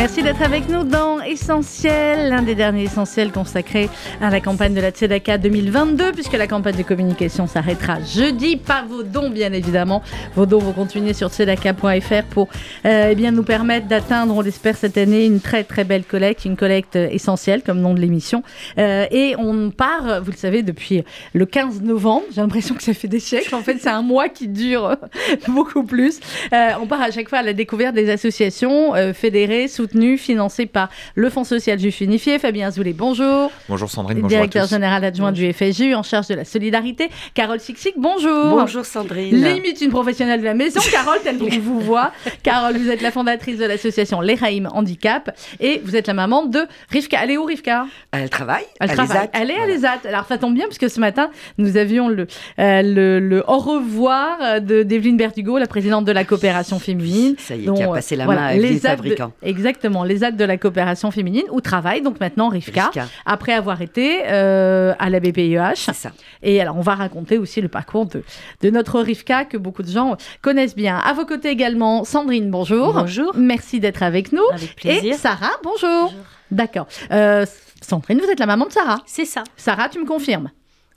Merci d'être avec nous dans Essentiel, l'un des derniers essentiels consacrés à la campagne de la Tzedaka 2022, puisque la campagne de communication s'arrêtera jeudi. Pas vos dons, bien évidemment. Vos dons vont continuer sur tzedaka.fr pour euh, eh bien, nous permettre d'atteindre, on l'espère cette année, une très très belle collecte, une collecte essentielle, comme nom de l'émission. Euh, et on part, vous le savez, depuis le 15 novembre. J'ai l'impression que ça fait des siècles. En fait, c'est un mois qui dure beaucoup plus. Euh, on part à chaque fois à la découverte des associations fédérées, soutenu, financé par le Fonds social juif unifié. Fabien Azoulay, bonjour. Bonjour Sandrine, bonjour Directeur général adjoint du FSU en charge de la solidarité. Carole Sixic, bonjour. Bonjour Sandrine. Limite une professionnelle de la maison. Carole, telle qu'on vous voit. Carole, vous êtes la fondatrice de l'association Les Raïm Handicap et vous êtes la maman de Rivka. Elle est où Rivka Elle travaille. Elle travaille. Elle est à l'ESAT. Alors ça tombe bien parce que ce matin, nous avions le, euh, le, au revoir de d'Evelyne Bertugo, la présidente de la coopération féminine. Ça y est, qui a passé la main à les fabricants. Exactement exactement, les actes de la coopération féminine, où travaille donc maintenant Rivka, après avoir été euh, à la BPIEH. C'est ça. Et alors, on va raconter aussi le parcours de, de notre Rivka que beaucoup de gens connaissent bien. À vos côtés également, Sandrine, bonjour. Bonjour. Merci d'être avec nous. Avec plaisir. Et Sarah, bonjour. D'accord. Euh, Sandrine, vous êtes la maman de Sarah. C'est ça. Sarah, tu me confirmes?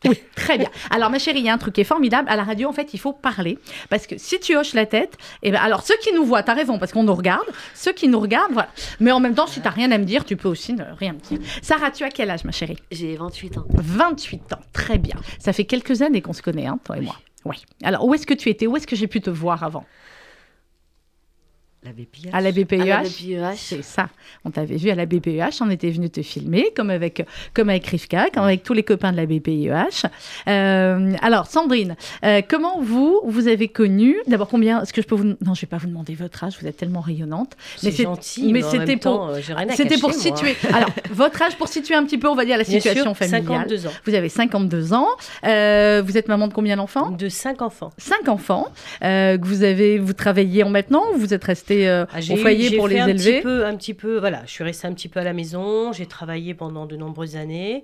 Oui, très bien. Alors, ma chérie, il y a un truc qui est formidable. À la radio, en fait, il faut parler. Parce que si tu hoches la tête, et eh ben, alors ceux qui nous voient, tu as raison, parce qu'on nous regarde. Ceux qui nous regardent, voilà. Mais en même temps, si tu rien à me dire, tu peux aussi ne rien me dire. Sarah, tu as quel âge, ma chérie? J'ai 28 ans. 28 ans, très bien. Ça fait quelques années qu'on se connaît, hein, toi et moi. Oui. Alors, où est-ce que tu étais? Où est-ce que j'ai pu te voir avant? La BPEH. À la BPEH. C'est ça. On t'avait vu à la BPEH, on était venu te filmer, comme avec, comme avec Rivka, comme avec tous les copains de la BPEH. Euh, alors, Sandrine, euh, comment vous, vous avez connu, d'abord combien, est-ce que je peux vous, non, je ne vais pas vous demander votre âge, vous êtes tellement rayonnante. C'est gentil, mais, c'était pour, euh, c'était pour situer, alors, votre âge pour situer un petit peu, on va dire, la situation familiale. 52 ans. Vous avez 52 ans. vous êtes maman de combien d'enfants? De 5 enfants. 5 enfants. que vous avez, vous travaillez en maintenant ou vous êtes resté euh, ah, au foyer pour les un élever petit peu, Un petit peu, voilà, je suis restée un petit peu à la maison, j'ai travaillé pendant de nombreuses années.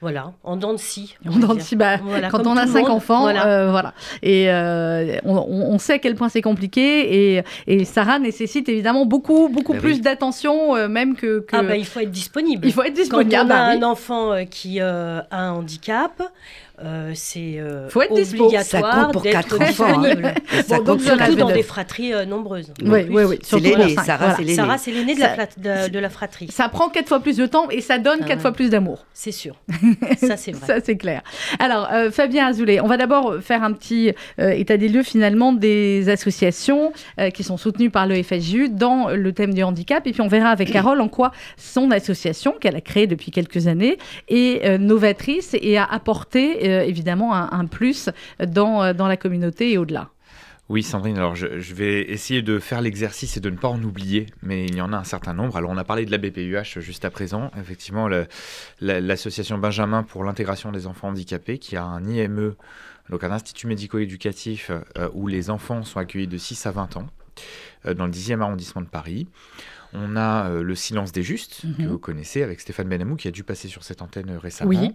Voilà, en dents de scie. En dents de scie, bah, quand on a cinq enfants, voilà. Euh, voilà. Et euh, on, sait à quel point c'est compliqué et, et, Sarah nécessite évidemment beaucoup, beaucoup bah plus d'attention, même que, Ah bah, il faut être disponible. Il faut être disponible. Quand on a un enfant qui a un handicap, euh, c'est euh, obligatoire pour d'être disponible. bon, donc surtout dans des fratries euh, nombreuses. Oui, oui, oui. C'est l'aîné. Sarah, c'est l'aîné. Sarah, c'est l'aîné de, la de, la fratrie. Ça prend quatre fois plus de temps et ça donne quatre fois plus d'amour. C'est sûr. ça, c'est vrai. ça, c'est clair. Alors, Fabien Azoulay, on va d'abord faire un petit état des lieux finalement des associations qui sont soutenues par le FSU dans le thème du handicap. Et puis, on verra avec Carole en quoi son association, qu'elle a créée depuis quelques années, est novatrice et a apporté euh, évidemment un, plus dans, euh, dans la communauté et au-delà. Oui, Sandrine, alors je, vais essayer de faire l'exercice et de ne pas en oublier, mais il y en a un certain nombre. Alors on a parlé de la BPUH juste à présent, effectivement l'association Benjamin pour l'intégration des enfants handicapés qui a un IME, donc un institut médico-éducatif euh, où les enfants sont accueillis de 6 à 20 ans dans le 10e arrondissement de Paris. On a Le silence des justes, que mhm. vous connaissez, avec Stéphane Benamou, qui a dû passer sur cette antenne récemment. Oui.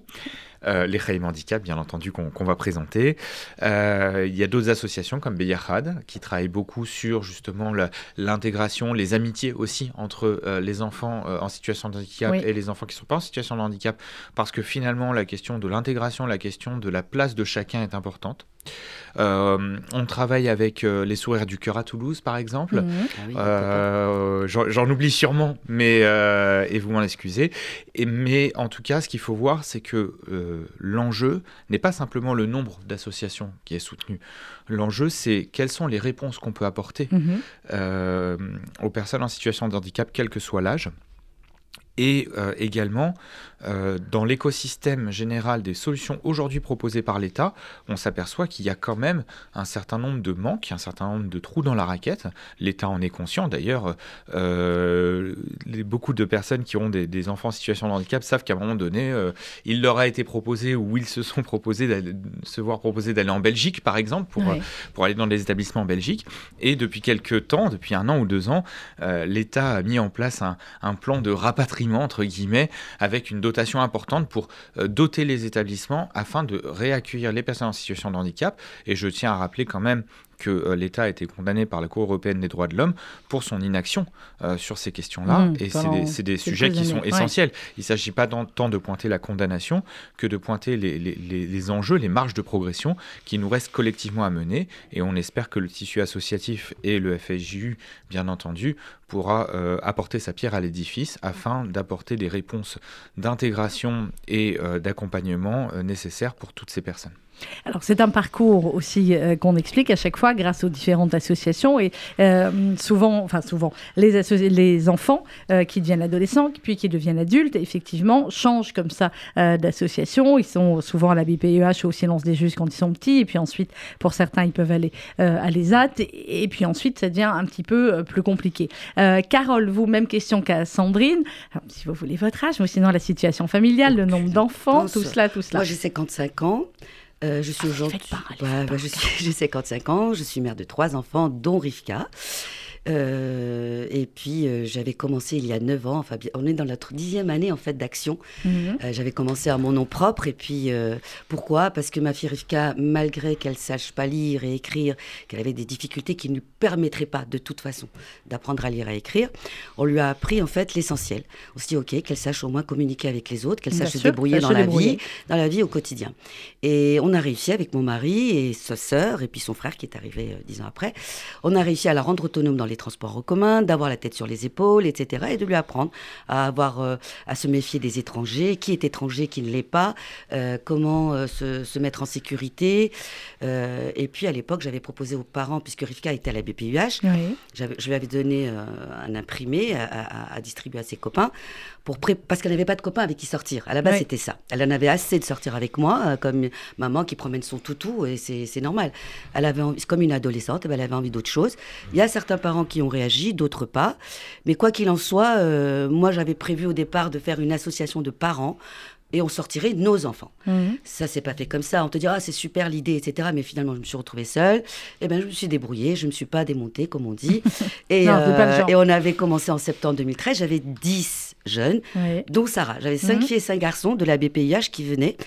Euh, les Khaïm Handicap, bien entendu, qu'on va présenter. Euh, il y a d'autres associations comme Beyahad qui travaillent beaucoup sur justement l'intégration, les amitiés aussi entre euh, les enfants en situation de handicap et les enfants qui ne sont pas en situation de handicap, parce que finalement, la question de l'intégration, la question de la place de chacun est importante. On travaille avec les sourires du cœur à Toulouse, par exemple. Mmh. Ah j'en oublie sûrement, mais et vous m'en excusez. Et, mais en tout cas, ce qu'il faut voir, c'est que l'enjeu n'est pas simplement le nombre d'associations qui est soutenu. L'enjeu, c'est quelles sont les réponses qu'on peut apporter mhm. euh, aux personnes en situation de handicap, quel que soit l'âge. et euh, également euh, dans l'écosystème général des solutions aujourd'hui proposées par l'État, on s'aperçoit qu'il y a quand même un certain nombre de manques, un certain nombre de trous dans la raquette. L'État en est conscient. D'ailleurs, euh, beaucoup de personnes qui ont des, enfants en situation de handicap savent qu'à un moment donné, euh, il leur a été proposé ou ils se sont proposés se voir proposer d'aller en Belgique, par exemple, pour, pour aller dans des établissements en Belgique. Et depuis quelques temps, depuis un an ou deux ans, l'État a mis en place un, un plan de rapatriement, entre guillemets, avec une dotation importante pour euh, doter les établissements afin de réaccueillir les personnes en situation de handicap. Et je tiens à rappeler quand même que euh, l'État a été condamné par la Cour européenne des droits de l'homme pour son inaction euh, sur ces questions-là. Mmh, et c'est des, sujets qui sont essentiels. Il ne s'agit pas tant de pointer la condamnation que de pointer les, les, enjeux, les marges de progression qui nous restent collectivement à mener. Et on espère que le tissu associatif et le FSJU, bien entendu, pourra euh, apporter sa pierre à l'édifice afin d'apporter des réponses d'intégration et d'accompagnement nécessaires pour toutes ces personnes. Alors c'est un parcours aussi euh, qu'on explique à chaque fois grâce aux différentes associations et euh, souvent, enfin souvent, les, les enfants euh, qui deviennent adolescents puis qui deviennent adultes, effectivement, changent comme ça d'association. Ils sont souvent à la BPEH ou au silence des juges quand ils sont petits et puis ensuite, pour certains, ils peuvent aller à l'ESAT et, et, puis ensuite, ça devient un petit peu plus compliqué. Carole, vous, même question qu'à Sandrine, si vous voulez votre âge, mais sinon la situation familiale, le nombre d'enfants, tout cela, tout cela. Moi j'ai 55 ans. Euh, je suis aujourd'hui. Bah, bah, je suis, j'ai 55 ans, je suis mère de trois enfants, dont Rivka. Euh, et puis, euh, j'avais commencé il y a 9 ans, enfin, on est dans notre dixième année en fait d'action. Mhm. Euh, j'avais commencé à mon nom propre. Et puis, pourquoi? Parce que ma fille Rivka, malgré qu'elle sache pas lire et écrire, qu'elle avait des difficultés qui ne lui permettraient pas de toute façon d'apprendre à lire et à écrire, on lui a appris en fait l'essentiel. On s'est dit, ok, qu'elle sache au moins communiquer avec les autres, qu'elle sache se débrouiller dans la vie, dans la vie au quotidien. Et on a réussi avec mon mari et sa sœur, et puis son frère qui est arrivé dix ans après, on a réussi à la rendre autonome dans les transports en commun, d'avoir la tête sur les épaules, etc. Et de lui apprendre à avoir, euh, à se méfier des étrangers, qui est étranger, qui ne l'est pas, euh, comment euh, se, mettre en sécurité. et puis à l'époque, j'avais proposé aux parents, puisque Rivka était à la BPUH, je lui avais donné un imprimé à, distribuer à ses copains pour parce qu'elle n'avait pas de copains avec qui sortir. À la base, c'était ça. Elle en avait assez de sortir avec moi, comme maman qui promène son toutou, et c'est normal. Elle avait comme une adolescente, elle avait envie d'autre chose. Il y a certains parents qui ont réagi, d'autres pas. Mais quoi qu'il en soit, euh, moi j'avais prévu au départ de faire une association de parents et on sortirait nos enfants. Mhm. Ça s'est pas fait comme ça. On te dira, ah, c'est super l'idée, etc. Mais finalement, je me suis retrouvée seule. Et eh ben, je me suis débrouillée. Je me suis pas démontée, comme on dit. et, euh, et on avait commencé en septembre 2013. J'avais 10 jeunes, dont Sarah. J'avais 5 mhm. filles et 5 garçons de la BPIH qui venaient.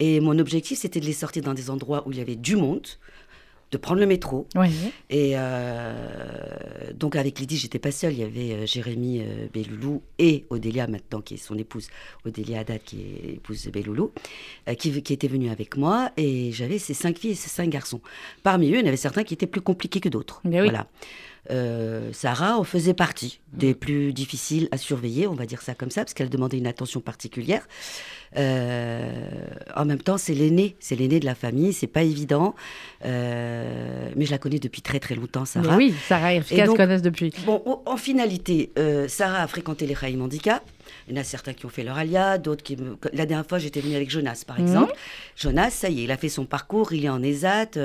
Et mon objectif, c'était de les sortir dans des endroits où il y avait du monde de prendre le métro. Et euh, donc avec Lydie, j'étais pas seule. Il y avait euh, Jérémy euh, Belloulou et Odélia maintenant, qui est son épouse, Odélia Haddad, qui est épouse de Belloulou, qui, qui était venue avec moi. Et j'avais ces cinq filles et ces cinq garçons. Parmi eux, il y en avait certains qui étaient plus compliqués que d'autres. Voilà. Sarah en faisait partie des plus difficiles à surveiller, on va dire ça comme ça, parce qu'elle demandait une attention particulière. Euh, en même temps, c'est l'aîné, c'est l'aîné de la famille, c'est pas évident. Euh, mais je la connais depuis très très longtemps, Sarah. oui, Sarah et Rivka se connaissent depuis. Bon, en finalité, euh, Sarah a fréquenté les Raïm Handicap. Il y en a certains qui ont fait leur alia, d'autres qui. La dernière fois, j'étais venue avec Jonas, par mhm. exemple. Jonas, ça y est, il a fait son parcours, il est en ESAT.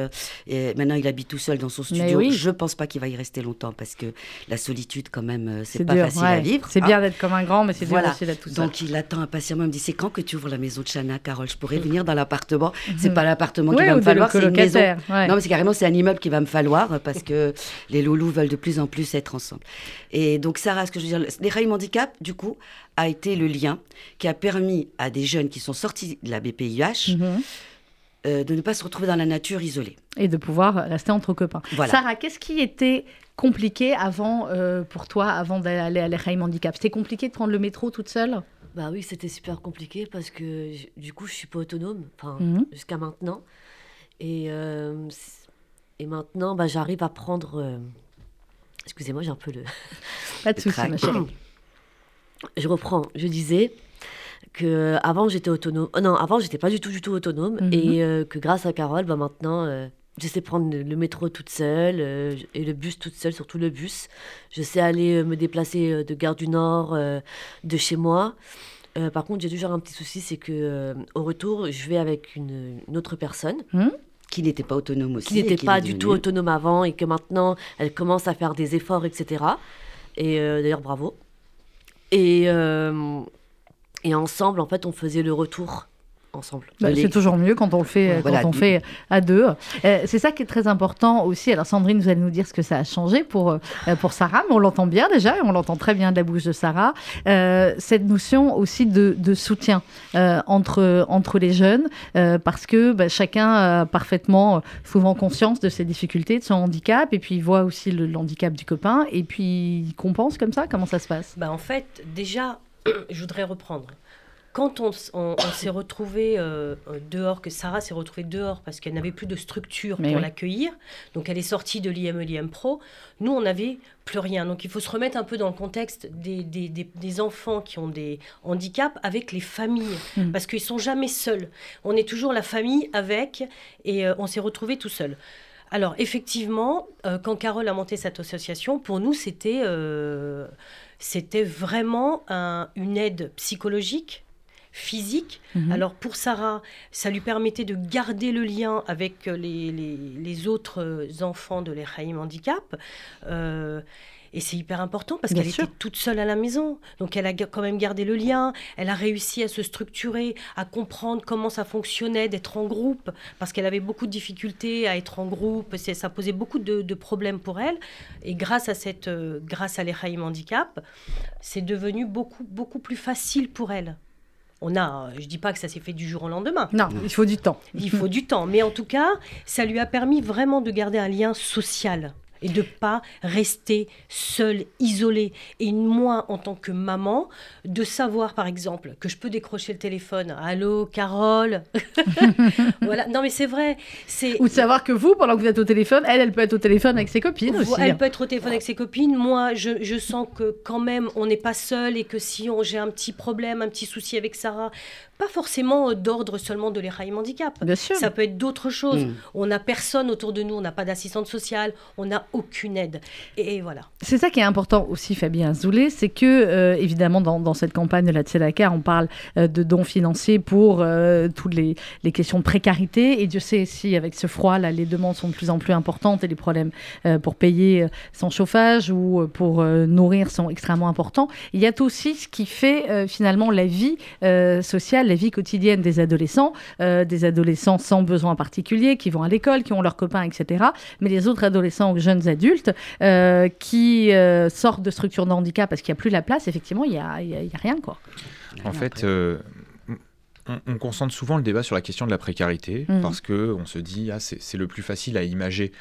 et maintenant, il habite tout seul dans son studio. Oui. Je pense pas qu'il va y rester longtemps parce que la solitude, quand même, c'est pas facile à vivre. C'est bien hein. d'être comme un grand, mais c'est dur aussi d'être tout seul. Donc, il attend impatiemment. Il me dit C'est quand que tu ouvres la maison de Chana, Carole? Je pourrais venir dans l'appartement. C'est mhm. pas l'appartement qui va me falloir, c'est une maison. Non, mais c'est carrément c'est un immeuble qui va me falloir parce que les loulous veulent de plus en plus être ensemble. Et donc, Sarah, ce que je veux dire, les Rails Handicap, du coup, a été le lien qui a permis à des jeunes qui sont sortis de la BPIH. Mhm. Euh, de ne pas se retrouver dans la nature isolée. Et de pouvoir rester entre copains. Sarah, qu'est-ce qui était compliqué avant, euh, pour toi, avant d'aller à l'Echaim Handicap? C'était compliqué de prendre le métro toute seule? Bah oui, c'était super compliqué parce que du coup, je suis pas autonome, enfin, mhm. jusqu'à maintenant. Et, euh, et maintenant, bah, j'arrive à prendre. Excusez-moi, j'ai un peu le. Pas de soucis, ma chérie. Je reprends. Je disais que avant j'étais autonome. Oh non, avant j'étais pas du tout du tout autonome mhm. et euh, que grâce à Carole, bah maintenant euh, je sais prendre le métro toute seule et le bus toute seule, surtout le bus. Je sais aller me déplacer de Gare du Nord, de chez moi. par contre, j'ai toujours un petit souci, c'est que au retour, je vais avec une, autre personne. Hmm qui n'était pas autonome aussi. Qui n'était pas du tout autonome avant et que maintenant, elle commence à faire des efforts, etc. Et d'ailleurs, bravo. Et, et ensemble, en fait, on faisait le retour ensemble. Bah, c'est toujours mieux quand on le fait, quand on fait à deux. Euh, c'est ça qui est très important aussi. Alors Sandrine, vous allez nous dire ce que ça a changé pour, euh, pour Sarah, mais on l'entend bien déjà, et on l'entend très bien de la bouche de Sarah. Euh, cette notion aussi de, de soutien entre, entre les jeunes, parce que bah, chacun a parfaitement souvent conscience de ses difficultés, de son handicap, et puis il voit aussi le, handicap du copain, et puis il compense comme ça. Comment ça se passe? Bah, En fait, déjà, je voudrais reprendre quand on, s'est retrouvé euh, dehors, que Sarah s'est retrouvée dehors parce qu'elle n'avait plus de structure pour l'accueillir, donc elle est sortie de l'IME, l'IM Pro, nous, on n'avait plus rien. Donc il faut se remettre un peu dans le contexte des, enfants qui ont des handicaps avec les familles, hmm. parce qu'ils sont jamais seuls. On est toujours la famille avec, et euh, on s'est retrouvé tout seul. Alors effectivement, euh, quand Carole a monté cette association, pour nous, c'était... c'était vraiment une aide psychologique physique. Mhm. Alors pour Sarah, ça lui permettait de garder le lien avec euh, les, les, autres euh, enfants de l'Echaim Handicap. Euh, et c'est hyper important parce qu'elle était toute seule à la maison. Donc elle a quand même gardé le lien, elle a réussi à se structurer, à comprendre comment ça fonctionnait d'être en groupe, parce qu'elle avait beaucoup de difficultés à être en groupe, ça posait beaucoup de, problèmes pour elle. Et grâce à, cette, grâce à l'Echaim Handicap, c'est devenu beaucoup, beaucoup plus facile pour elle on a, je dis pas que ça s'est fait du jour au lendemain. Non, il faut du temps. Il faut du temps, mais en tout cas, ça lui a permis vraiment de garder un lien social et de pas rester seule, isolée. Et moi, en tant que maman, de savoir, par exemple, que je peux décrocher le téléphone. Allô, Carole Voilà. Non, mais c'est vrai. C'est... Ou de savoir que vous, pendant que vous êtes au téléphone, elle, elle peut être au téléphone avec ses copines aussi. Elle peut être au téléphone avec ses copines. Moi, je, je sens que quand même, on n'est pas seul et que si on, j'ai un petit problème, un petit souci avec Sarah, pas forcément d'ordre seulement de l'Echaim handicap. Bien sûr. Ça peut être d'autres choses. Mm. On n'a personne autour de nous, on n'a pas d'assistante sociale, on n'a aucune aide. Et, voilà. C'est ça qui est important aussi, Fabien Zoulé, c'est que, euh, évidemment, dans, cette campagne de la Tzedaka, on parle euh, de dons financiers pour euh, toutes les, questions de précarité. Et Dieu sait si, avec ce froid, là, les demandes sont de plus en plus importantes et les problèmes pour payer son chauffage ou pour nourrir sont extrêmement importants. Il y a aussi ce qui fait finalement la vie sociale la vie quotidienne des adolescents, euh, des adolescents sans besoin particulier, qui vont à l'école, qui ont leurs copains, etc. Mais les autres adolescents ou jeunes adultes euh, qui euh, sortent de structures de handicap parce qu'il n'y a plus la place, effectivement, il n'y a, a, rien. Quoi. En fait, on, concentre souvent le débat sur la question de la précarité mmh. parce que on se dit ah, c'est le plus facile à imager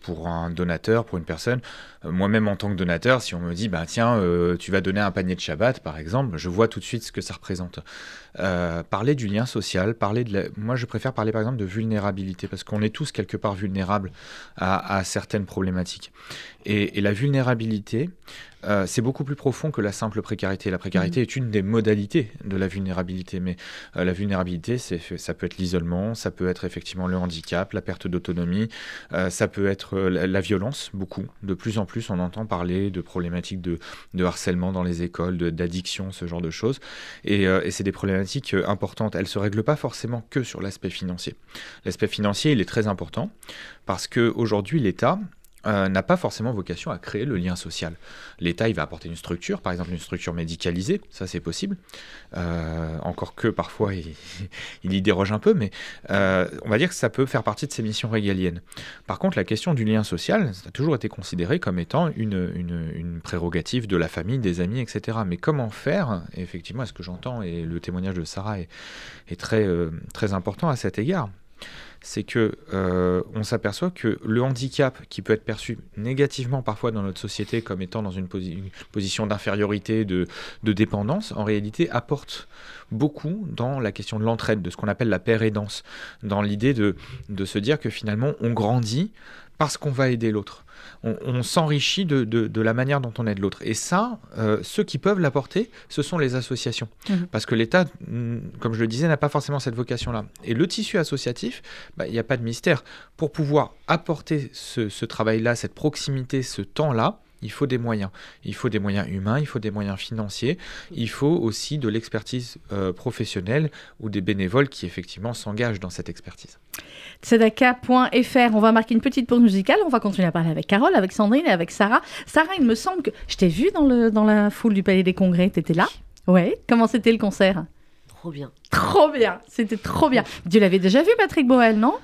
pour un donateur, pour une personne. Euh, moi-même, en tant que donateur, si on me dit, bah, tiens, euh, tu vas donner un panier de Shabbat, par exemple, je vois tout de suite ce que ça représente. Euh, parler du lien social, parler de moi, je préfère parler, par exemple, de vulnérabilité, parce qu'on est tous quelque part vulnérables à, certaines problématiques. Et, et la vulnérabilité, euh, c'est beaucoup plus profond que la simple précarité. La précarité mhm. est une des modalités de la vulnérabilité, mais euh, la vulnérabilité, ça peut être l'isolement, ça peut être effectivement le handicap, la perte d'autonomie, ça peut être la, violence, beaucoup. De plus en plus, on entend parler de problématiques de, harcèlement dans les écoles, d'addiction, ce genre de choses. Et, et c'est des problématiques importantes. Elles ne se règlent pas forcément que sur l'aspect financier. L'aspect financier, il est très important parce qu'aujourd'hui, l'État euh, n'a pas forcément vocation à créer le lien social. L'État, il va apporter une structure, par exemple une structure médicalisée, ça c'est possible, euh, encore que parfois il, y déroge un peu, mais euh, on va dire que ça peut faire partie de ses missions régaliennes. Par contre, la question du lien social, ça a toujours été considéré comme étant une, prérogative de la famille, des amis, etc. Mais comment faire? Effectivement, ce que j'entends, et le témoignage de Sarah est, est très important à cet égard, c'est que euh, on s'aperçoit que le handicap, qui peut être perçu négativement parfois dans notre société comme étant dans une, position d'infériorité, de, dépendance, en réalité apporte beaucoup dans la question de l'entraide, de ce qu'on appelle la paire aidance, dans l'idée de, de se dire que finalement on grandit parce qu'on va aider l'autre. On, s'enrichit de, la manière dont on aide l'autre. Et ça, euh, ceux qui peuvent l'apporter, ce sont les associations. Mmh. Parce que l'État, mm, comme je le disais, n'a pas forcément cette vocation-là. Et le tissu associatif, bah, il n'y a pas de mystère. Pour pouvoir apporter ce travail-là, cette proximité, ce temps-là, il faut des moyens. Il faut des moyens humains, il faut des moyens financiers, il faut aussi de l'expertise euh, professionnelle ou des bénévoles qui effectivement s'engagent dans cette expertise. Tzedaka.fr, on va marquer une petite pause musicale, on va continuer à parler avec Carole, avec Sandrine et avec Sarah. Sarah, il me semble que je t'ai vue dans, le, dans la foule du Palais des Congrès, tu étais là? Ouais, comment c'était le concert? Trop bien. Trop bien, c'était trop bien. Tu l'avais déjà vu Patrick Borel, non?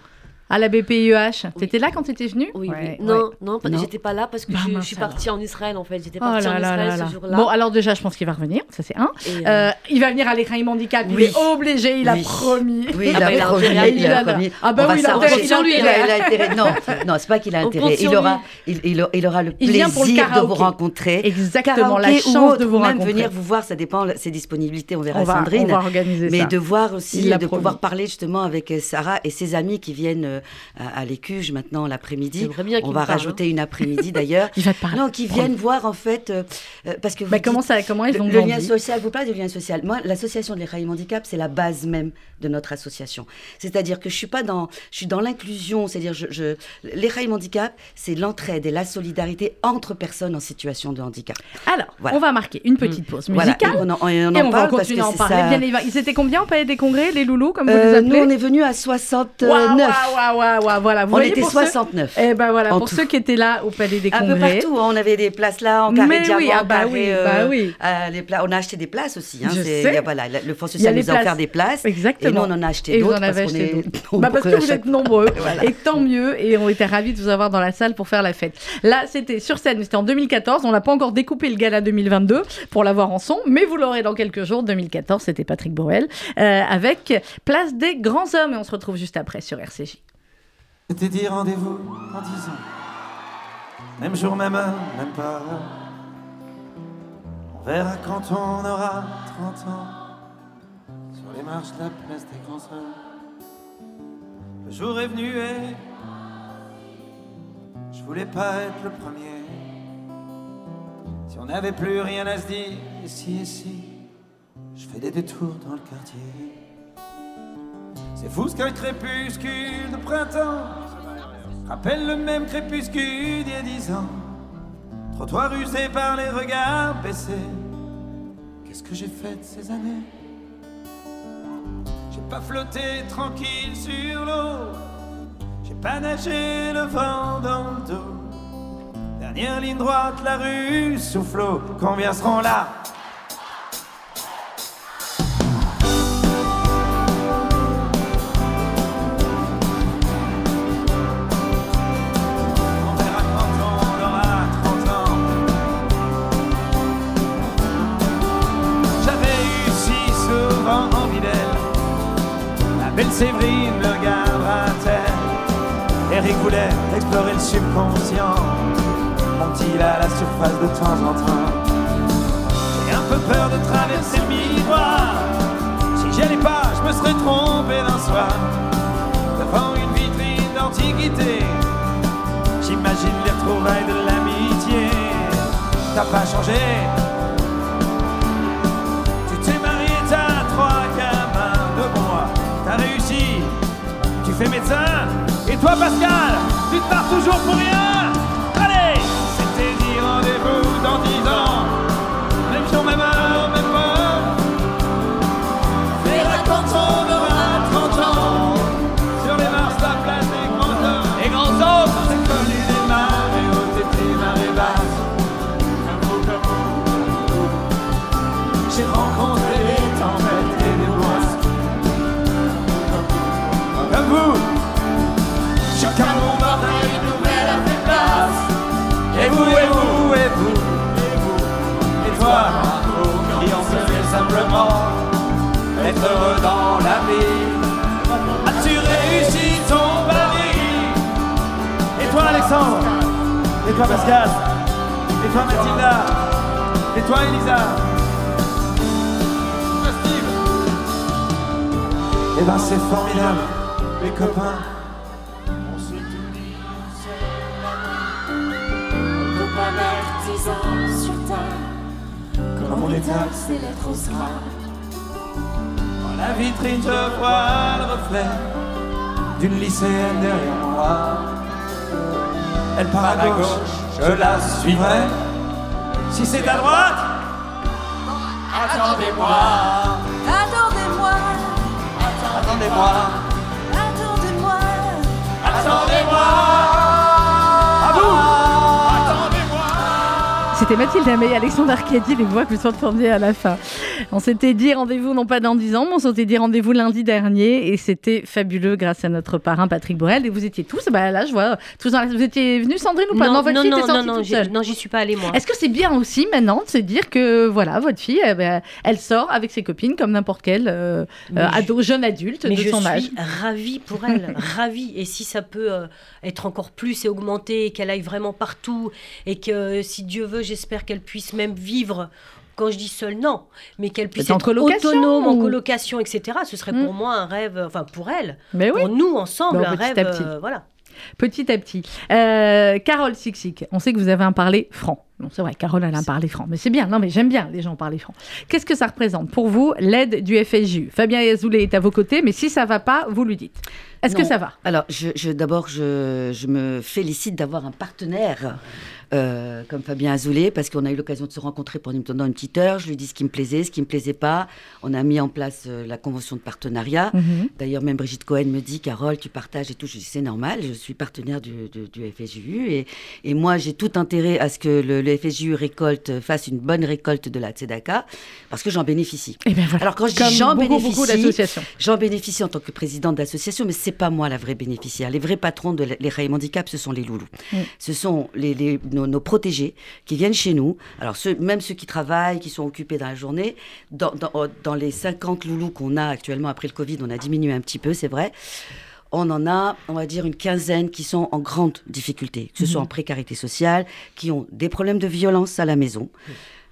À la BPIEH. Tu étais là quand tu étais venu Oui, Non, non, j'étais pas là parce que bah, je, suis partie en Israël en fait. J'étais oh partie en Israël ce jour-là. Bon, alors déjà, je pense qu'il va revenir, ça c'est un. Euh, euh, il va venir à l'écran handicap, il est obligé, il a promis. Oui, il, a, promis, il a promis. Ah bah oui, il a intérêt. Non, non, c'est pas qu'il a intérêt. Il aura, il aura le plaisir de vous rencontrer. Exactement, la chance de vous rencontrer. Même venir vous voir, ça dépend ses disponibilités, on verra Sandrine. On va organiser ça. Mais de voir aussi, de pouvoir parler justement avec Sarah et ses amis qui viennent à l'école maintenant l'après-midi. On va rajouter hein. une après-midi d'ailleurs. Il va te parler. Non, qui viennent voir en fait, euh, euh, parce que bah, comment ça, comment ils ont le, le lien social. Vous parlez du lien social. Moi, l'association des Rails Handicap, c'est la base même de notre association. C'est-à-dire que je suis pas dans, je suis dans l'inclusion. C'est-à-dire, je, Rails Handicap, c'est l'entraide et la solidarité entre personnes en situation de handicap. Alors, on va marquer une petite pause musicale. on en, et on va continuer à en parler. Ça... Bien, ils étaient combien au palais des congrès, les loulous, comme vous euh, les appelez Nous, on est venu à 69. Waouh, waouh, waouh, voilà. on était 69. Eh ben voilà, pour ceux qui étaient là au Palais des Congrès. Un peu partout, hein, on avait des places là en carré Mais diamant, oui, ah bah oui, euh, bah oui. Euh, les on a acheté des places aussi. Hein, Je sais. voilà, le Fonds social nous a offert des places. Exactement. Et nous, on en a acheté d'autres parce, acheté bah parce que vous êtes nombreux. Et tant mieux. Et on était ravis de vous avoir dans la salle pour faire la fête. Là, c'était sur scène, c'était en 2014. On n'a pas encore découpé le gala 2022 pour l'avoir en son, mais vous l'aurez dans quelques jours. 2014, c'était Patrick Borel euh, avec Place des grands hommes. Et on se retrouve juste après sur RCJ. C'était dit rendez-vous en dix ans. Même jour, même heure, même pas On verra quand on aura 30 ans. Sur les marches de la place des grands. Le jour est venu et je voulais pas être le premier. Si on n'avait plus rien à se dire, ici et si, je fais des détours dans le quartier. C'est fou ce qu'un crépuscule de printemps rappelle le même crépuscule d'il y a dix ans. Trottoir usé par les regards baissés. Qu'est-ce que j'ai fait ces années? J'ai pas flotté tranquille sur l'eau. J'ai pas nagé le vent dans le dos. Dernière ligne droite, la rue souffle. Combien seront là? Séverine me regardera-t-elle Eric voulait explorer le subconscient. Monte-t-il à la surface de temps en temps? J'ai un peu peur de traverser le miroir. Si j'y allais pas, je me serais trompé d'un soir. Devant une vitrine d'antiquité. J'imagine les retrouvailles de l'amitié. T'as pas changé fais médecin. Et toi, Pascal, tu te pars toujours pour rien. Simplement être heureux dans la vie. As-tu réussi ton pari? Et toi, Alexandre? Et toi, Pascal? Et toi, Mathilda? Et toi, Elisa? Steve? Eh ben, c'est formidable, les copains. Étale ses lettres au sera. Dans la vitrine, je vois le reflet d'une lycéenne derrière moi. Elle part à gauche, je la suivrai. Si c'est à droite, attendez-moi. Attendez-moi, Attendez-moi. attendez-moi. C'était Mathilde Amé et Alexandre Arcadi, les voix que vous entendiez à la fin. On s'était dit rendez-vous non pas dans 10 ans, mais on s'était dit rendez-vous lundi dernier et c'était fabuleux grâce à notre parrain Patrick Borel. Et vous étiez tous, bah là je vois, tous dans la- vous étiez venus Sandrine ou pas? Non, votre non, fille non, était non, non, toute seule. non, j'y suis pas allée moi. Est-ce que c'est bien aussi maintenant de se dire que voilà, votre fille, eh ben, elle sort avec ses copines comme n'importe quel euh, euh, je- ado, jeune adulte Mais de je son suis âge ravie pour elle, ravie. Et si ça peut euh, être encore plus et augmenter, et qu'elle aille vraiment partout, et que si Dieu veut, j'espère qu'elle puisse même vivre. Quand je dis seule, non, mais qu'elle puisse en être autonome en colocation, etc. Ce serait Hmm. pour moi un rêve, enfin pour elle, Mais oui. pour nous ensemble, Bon, un petit rêve. à petit. euh, voilà. Petit à petit. Euh, Carole Sixic, on sait que vous avez un parler franc. Non, c'est vrai, Carole, elle a un parler franc. Mais c'est bien, non, mais j'aime bien les gens parler franc. Qu'est-ce que ça représente pour vous, l'aide du FSJU Fabien Azoulay est à vos côtés, mais si ça va pas, vous lui dites. Est-ce que ça va? Alors, je, je- d'abord, je, je me félicite d'avoir un partenaire euh, comme Fabien Azoulay, parce qu'on a eu l'occasion de se rencontrer pendant une, petite heure. Je lui dit ce qui me plaisait, ce qui me plaisait pas. On a mis en place euh, la convention de partenariat. Mhm. D'ailleurs, même Brigitte Cohen me dit, Carole, tu partages et tout. Je dis, c'est normal, je suis partenaire du, du, du FSJU. Et, et moi, j'ai tout intérêt à ce que le, le FSJU récolte, fasse une bonne récolte de la Tzedaka, parce que j'en bénéficie. Eh voilà. Alors, quand je dis j'en bénéficie. J'en bénéficie en tant que présidente d'association, mais c'est pas moi la vraie bénéficiaire. Les vrais patrons de les Raïm Handicap, ce sont les loulous. Mm. Ce sont les, les- nos, nos protégés qui viennent chez nous. Alors, ceux, même ceux qui travaillent, qui sont occupés dans la journée, dans, dans- dans les 50 loulous qu'on a actuellement après le Covid, on a diminué un petit peu, c'est vrai. On en a, on va dire, une quinzaine qui sont en grande difficulté, que ce Mhm. soit en précarité sociale, qui ont des problèmes de violence à la maison.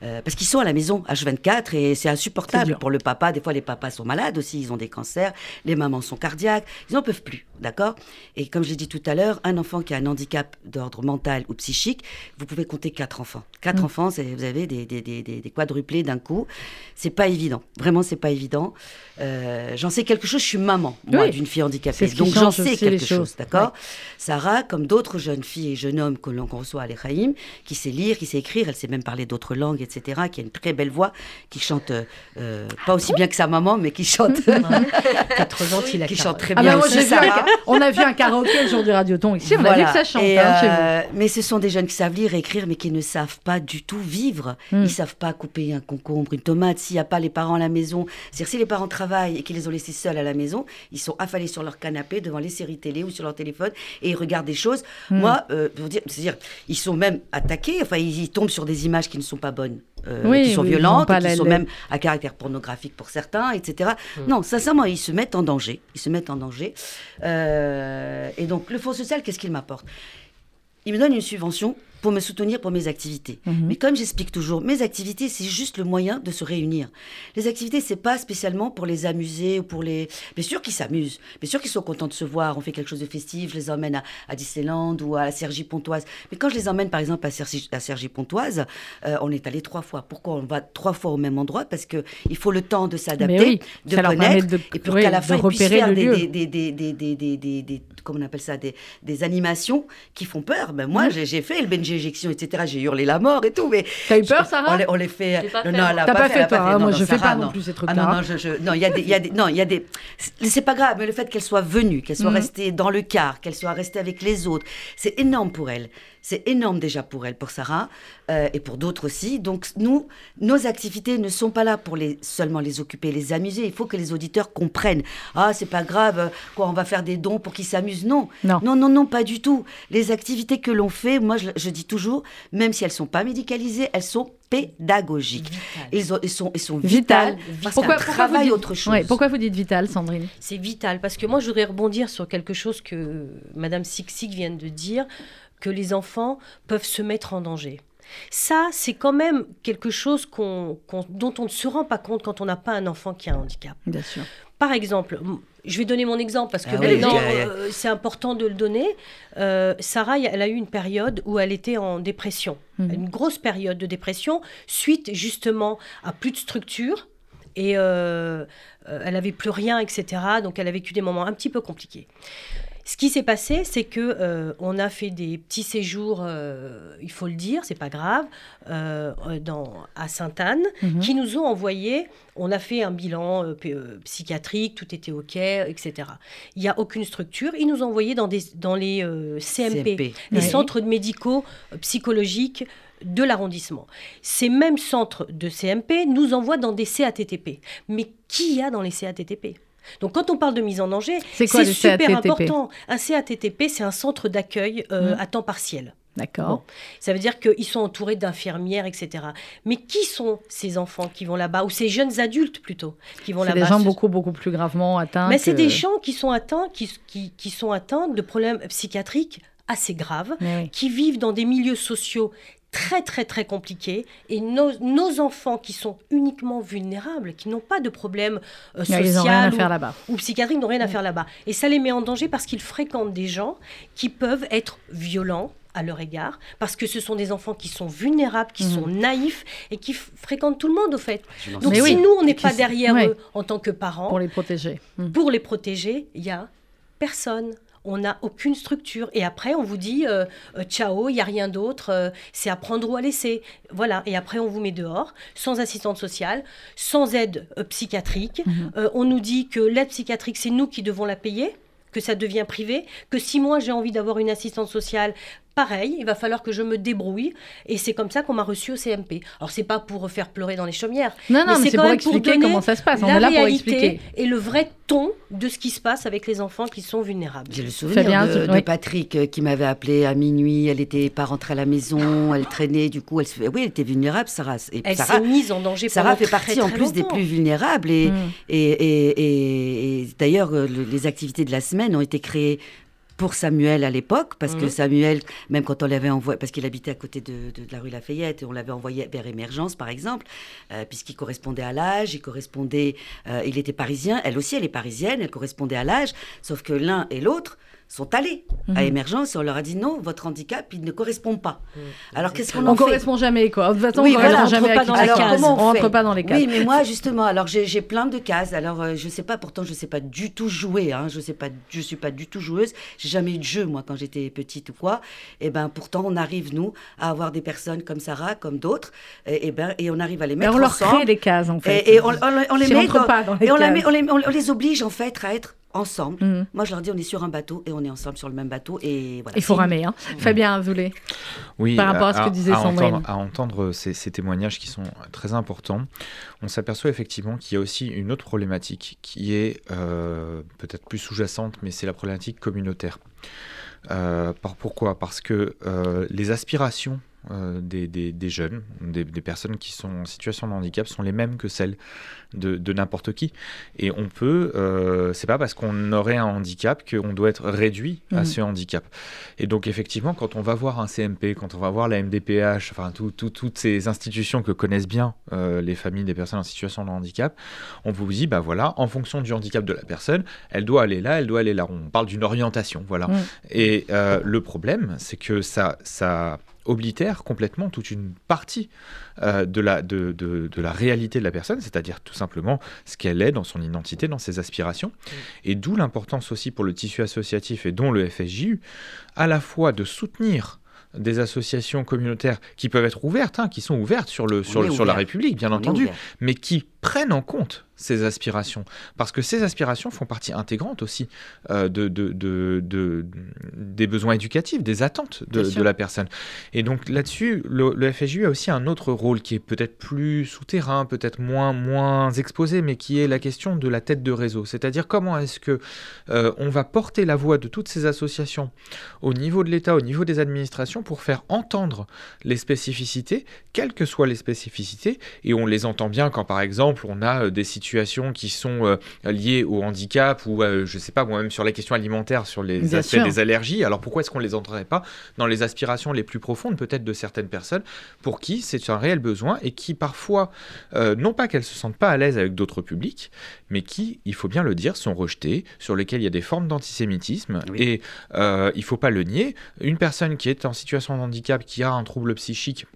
Euh, parce qu'ils sont à la maison H24 et c'est insupportable pour le papa. Des fois, les papas sont malades aussi, ils ont des cancers, les mamans sont cardiaques, ils n'en peuvent plus, d'accord? Et comme je l'ai dit tout à l'heure, un enfant qui a un handicap d'ordre mental ou psychique, vous pouvez compter quatre enfants. Quatre Mm. enfants, vous avez des, des, des, des- des quadruplés d'un coup. C'est pas évident, vraiment, c'est pas évident. Euh, j'en sais quelque chose, je suis maman, moi, Oui. d'une fille handicapée, donc j'en sais quelque chose, d'accord? Sarah, comme d'autres jeunes filles et jeunes hommes que l'on reçoit à l'Echaïm, qui sait lire, qui sait écrire, elle sait même parler d'autres langues, etc., qui a une très belle voix, qui chante euh, euh, pas aussi bien que sa maman, mais qui chante, T'es trop gentille, la qui chante très Ah bien bah moi, aussi, un on a vu un karaoké le jour du Radioton ici, on a vu Voilà. que ça chante Et, hein, chez euh, mais ce sont des jeunes qui savent lire et écrire, mais qui ne savent pas du tout vivre. Hmm. Ils savent pas couper un concombre, une tomate. S'il n'y a pas les parents à la maison, c'est-à-dire si les parents travaillent et qu'ils les ont laissés seuls à la maison, ils sont affalés sur leur canapé devant les séries télé ou sur leur téléphone et ils regardent des choses. Hmm. Moi, euh, pour dire, c'est-à-dire, ils sont même attaqués. Enfin, ils, ils tombent sur des images qui ne sont pas bonnes. Euh, Oui, qui sont oui, violentes, qui la- sont la- même à caractère pornographique pour certains, etc. Hmm. Non, sincèrement, ils se mettent en danger. Ils se mettent en danger. Euh, et donc, le Fonds social, qu'est-ce qu'il m'apporte? Il me donne une subvention pour me soutenir pour mes activités. Mhm. Mais comme j'explique toujours, mes activités, c'est juste le moyen de se réunir. Les activités, c'est pas spécialement pour les amuser ou pour les... Bien sûr qu'ils s'amusent, bien sûr qu'ils sont contents de se voir, on fait quelque chose de festif, je les emmène à, à Disneyland ou à la Sergi Pontoise. Mais quand je les emmène, par exemple, à Sergi, à Cergy Pontoise, euh, on est allé trois fois. Pourquoi on va trois fois au même endroit? Parce que il faut le temps de s'adapter, oui, de connaître, de- et pour oui, qu'à la fin, ils puissent faire des, des, des, des, comment on appelle ça, des, des animations qui font peur. Ben Mhm. moi, j'ai- j'ai fait le Benji éjection, etc. J'ai hurlé la mort et tout, mais T'as eu peur, Sarah? on les, on les fait. J'ai pas non, non, T'as pas fait, toi, hein, moi, non, je fais pas non plus ces Ah trucs-là. non, non, je, je- non, il y a des, il y a des, non, il y a des. c'est- pas grave, mais le fait qu'elle soit venue, qu'elle soit Mhm. restée dans le car, qu'elle soit restée avec les autres, c'est énorme pour elle. C'est énorme déjà pour elle, pour Sarah, euh, et pour d'autres aussi. Donc nous, nos activités ne sont pas là pour les seulement les occuper, les amuser. Il faut que les auditeurs comprennent. Ah, c'est pas grave, euh, quoi, on va faire des dons pour qu'ils s'amusent. Non, Non. non, non, non, pas du tout. Les activités que l'on fait, moi, je, je dis toujours, même si elles sont pas médicalisées, elles sont pédagogiques. Ils, ont- ils sont, ils sont Vital. vitales. Parce Pourquoi, pourquoi vous travail dites, autre chose. Ouais, pourquoi vous dites vital, Sandrine? C'est vital parce que moi je voudrais rebondir sur quelque chose que Madame Sixig vient de dire, que les enfants peuvent se mettre en danger. Ça, c'est quand même quelque chose dont on ne se rend pas compte quand on n'a pas un enfant qui a un handicap. Bien sûr. Par exemple, je vais donner mon exemple parce que ah maintenant, euh, c'est important de le donner. Euh, Sarah, elle a eu une période où elle était en dépression, mhm. une grosse période de dépression, suite justement à plus de structure. Et elle n'avait plus rien, etc. Donc elle a vécu des moments un petit peu compliqués. Ce qui s'est passé, c'est que euh, on a fait des petits séjours, euh, il faut le dire, c'est pas grave, euh, dans, à Sainte-Anne, mhm. qui nous ont envoyé. On a fait un bilan psychiatrique, tout était ok, etc. Il n'y a aucune structure. Ils nous ont envoyé dans, des, dans les CMP, les centres médicaux psychologiques de l'arrondissement. Ces mêmes centres de CMP nous envoient dans des CATTP. Mais qui y a dans les CATTP donc quand on parle de mise en danger, c'est super important. Un CATTP, c'est un centre d'accueil euh, mmh. à temps partiel. D'accord. Ça veut dire qu'ils sont entourés d'infirmières, etc. Mais qui sont ces enfants qui vont là-bas Ou ces jeunes adultes plutôt qui vont là-bas C'est des gens beaucoup, beaucoup plus gravement atteints. Mais c'est des gens qui sont atteints, qui, qui, sont atteints de problèmes psychiatriques assez graves, qui vivent dans des milieux sociaux très très très compliqué. Et nos, nos, enfants qui sont uniquement vulnérables, qui n'ont pas de problème euh, social ou, ou, psychiatrique, n'ont rien à faire là-bas. Et ça les met en danger parce qu'ils fréquentent des gens qui peuvent être violents à leur égard, parce que ce sont des enfants qui sont vulnérables, qui mhm. sont naïfs et qui fréquentent tout le monde au fait. Donc si nous, on n'est pas derrière eux en tant que parents, pour les protéger, pour les protéger, il y a personne on n'a aucune structure. Et après, on vous dit euh, euh, ciao, il n'y a rien d'autre, euh, c'est à prendre ou à laisser. Voilà. Et après, on vous met dehors, sans assistante sociale, sans aide psychiatrique. Mhm. on nous dit que l'aide psychiatrique, c'est nous qui devons la payer que ça devient privé, que si moi j'ai envie d'avoir une assistante sociale pareil, il va falloir que je me débrouille. Et c'est comme ça qu'on m'a reçu au CMP. Alors, c'est pas pour faire pleurer dans les chaumières. Non, non, mais c'est pour expliquer comment ça se passe. On est là pour expliquer. Et le vrai ton de ce qui se passe avec les enfants qui sont vulnérables. J'ai le souvenir de, Patrick euh, qui m'avait appelé à minuit. Elle n'était pas rentrée à la maison. Elle traînait. Du coup, elle, oui, elle était vulnérable, Sarah. Et elle s'est mise en danger Sarah fait partie en plus des plus vulnérables. Et, mm. et, et, et d'ailleurs, euh, les activités de la semaine ont été créées pour Samuel à l'époque, parce que mhm. Samuel, même quand on l'avait envoyé, parce qu'il habitait à côté de, la rue Lafayette, et on l'avait envoyé vers Émergence, par exemple, euh, puisqu'il correspondait à l'âge, il correspondait, euh, il était parisien, elle aussi, elle est parisienne, elle correspondait à l'âge, sauf que l'un et l'autre sont allés à mhm. Émergence et on leur a dit non, votre handicap, il ne correspond pas. Mhm. Alors qu'est-ce qu'on en on fait On correspond jamais, quoi. De toute façon, on ne correspond jamais pas dans la case. on rentre pas dans les cases. Oui, mais moi, justement, alors j'ai plein de cases. Alors, euh, je sais pas, pourtant, je sais pas du tout jouer. Hein. Je sais pas, je suis pas du tout joueuse. J'ai jamais eu de jeu, moi, quand j'étais petite ou quoi. Et eh ben, pourtant, on arrive, nous, à avoir des personnes comme Sarah, comme d'autres. Et, et, ben, et on arrive à les mettre et on leur crée des cases, en fait. Et, on, les met pas dans les et on, les, on les oblige, en fait, à être ensemble. Mm. Moi, je leur dis, on est sur un bateau et on est ensemble sur le même bateau. Et voilà. Il faut ramer. Hein. Mm. Fabien voulez Oui. Par rapport à, ce que disait Sandrine. à entendre ces, témoignages qui sont très importants, on s'aperçoit effectivement qu'il y a aussi une autre problématique qui est euh, peut-être plus sous-jacente, mais c'est la problématique communautaire. Euh, pourquoi? Parce que euh, les aspirations euh, des, des, jeunes, des, personnes qui sont en situation de handicap sont les mêmes que celles de, de n'importe qui. Et on peut, euh, c'est pas parce qu'on aurait un handicap qu'on doit être réduit à mhm. ce handicap. Et donc effectivement, quand on va voir un CMP, quand on va voir la MDPH, enfin toutes ces institutions que connaissent bien euh, les familles des personnes en situation de handicap, on vous dit, bah voilà, en fonction du handicap de la personne, elle doit aller là, elle doit aller là. On parle d'une orientation, voilà. Et le problème, c'est que ça, ça oblitère complètement toute une partie euh, de, la, de, de, la réalité de la personne, c'est-à-dire tout simplement ce qu'elle est dans son identité, dans ses aspirations. Et d'où l'importance aussi pour le tissu associatif et dont le FSJU, à la fois de soutenir des associations communautaires qui peuvent être ouvertes, hein, qui sont ouvertes sur, le, sur, sur la République, bien entendu, mais qui prennent en compte ces aspirations. Parce que ces aspirations font partie intégrante aussi euh, de, de, de, des besoins éducatifs, des attentes de, la personne. Et donc là-dessus, le, le, FSJU a aussi un autre rôle qui est peut-être plus souterrain, peut-être moins, moins exposé, mais qui est la question de la tête de réseau. C'est-à-dire comment est-ce que euh, on va porter la voix de toutes ces associations au niveau de l'État, au niveau des administrations, pour faire entendre les spécificités, quelles que soient les spécificités, et on les entend bien quand par exemple on a euh, des situations situations qui sont liées au handicap ou, je sais pas, moi-même sur la question alimentaire, sur les aspects des allergies. Alors pourquoi est-ce qu'on ne les entendrait pas dans les aspirations les plus profondes, peut-être de certaines personnes, pour qui c'est un réel besoin et qui parfois, non pas qu'elles se sentent pas à l'aise avec d'autres publics, mais qui, il faut bien le dire, sont rejetés, sur lesquels il y a des formes d'antisémitisme. Et il ne faut pas le nier. Une personne qui est en situation de handicap, qui a un trouble psychique,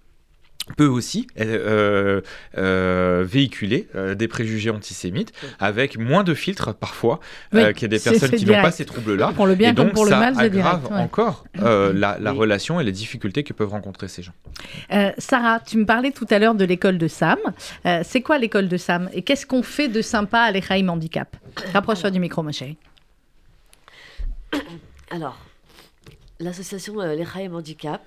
peut aussi euh, euh, véhiculer euh, des préjugés antisémites avec moins de filtres parfois qu'il y a des personnes qui n'ont pas ces troubles-là. Pour le bien et donc pour ça le mal, aggrave encore la, la relation et les difficultés que peuvent rencontrer ces gens. Sarah, tu me parlais tout à l'heure de l'école de Sam. C'est quoi l'école de Sam et qu'est-ce qu'on fait de sympa à l'Echaim Handicap? Rapproche-toi du micro, ma chérie. Alors, l'association l'Echaim Handicap,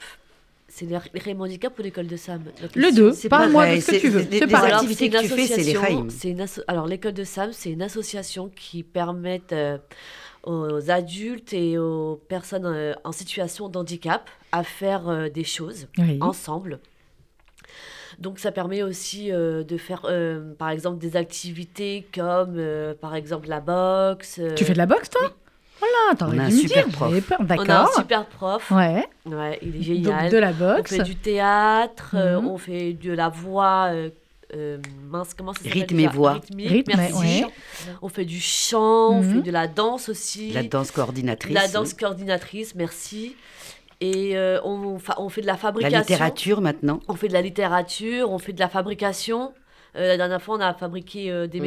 c'est les Handicap ou l'école de Sam? Le deux, parle-moi de ce que tu veux. C'est pas l'activité que tu fais, c'est les Alors l'école de Sam, c'est une association qui permet euh, aux adultes et aux personnes euh, en situation de handicap à faire euh, des choses ensemble. Donc ça permet aussi de faire, par exemple, des activités comme, par exemple, la boxe. Tu fais de la boxe, toi? Voilà, t'aurais dû me dire. Prof. On a un super prof. Ouais. Ouais, il est génial. de la boxe. On fait du théâtre, euh, mhm. on fait de la voix. Euh, euh, mince, comment ça s'appelle Rythme et voix. Rythmique, merci. On fait du chant, on Mhm. fait de la danse aussi. La danse coordinatrice. La danse coordinatrice, merci. Et euh, on, fa- on fait de la La fabrication. littérature maintenant. On fait de la littérature, on fait de la fabrication. Euh, la dernière fois, on a fabriqué euh, des Mm.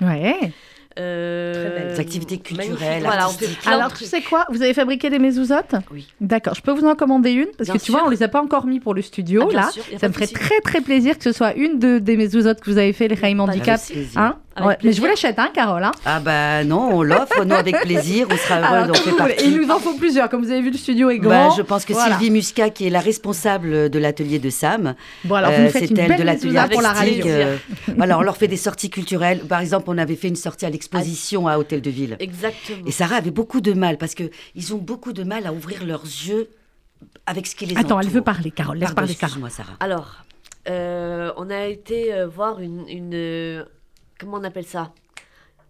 Ouais. Euh. Des activités culturelles. Voilà, on artistiques. Alors, tu sais quoi Vous avez fabriqué des mésouzotes Oui. D'accord. Je peux vous en commander une? Parce Bien que tu sûr. vois, on les a pas encore mis pour le studio, Ah, là. sûr, Ça me ferait très, très plaisir que ce soit une de, des mésouzotes que vous avez fait, les Chaim Handicap. Hein? Ouais, Mais je vous l'achète, hein, Carole hein Ah bah non, on l'offre, nous avec plaisir, on sera heureux, Alors, on fait partie. Et il nous en faut plusieurs. Comme vous avez vu, le studio est Bah, grand. je pense que Voilà. Sylvie Muscat, qui est la responsable de l'atelier de Sam, Bon, alors, euh, c'est elle de l'atelier pour la artistique. radio. euh, voilà, on leur fait des sorties culturelles. Par exemple, on avait fait une sortie à l'exposition à Hôtel de Ville. Exactement. Et Sarah avait beaucoup de mal parce que ils ont beaucoup de mal à ouvrir leurs yeux avec ce qui les Attends, elle veut parler, Carole. Laisse Pardon, parler, Sarah. excuse-moi, Sarah. Alors, euh, on a été euh, voir une, une, euh, Comment on appelle ça?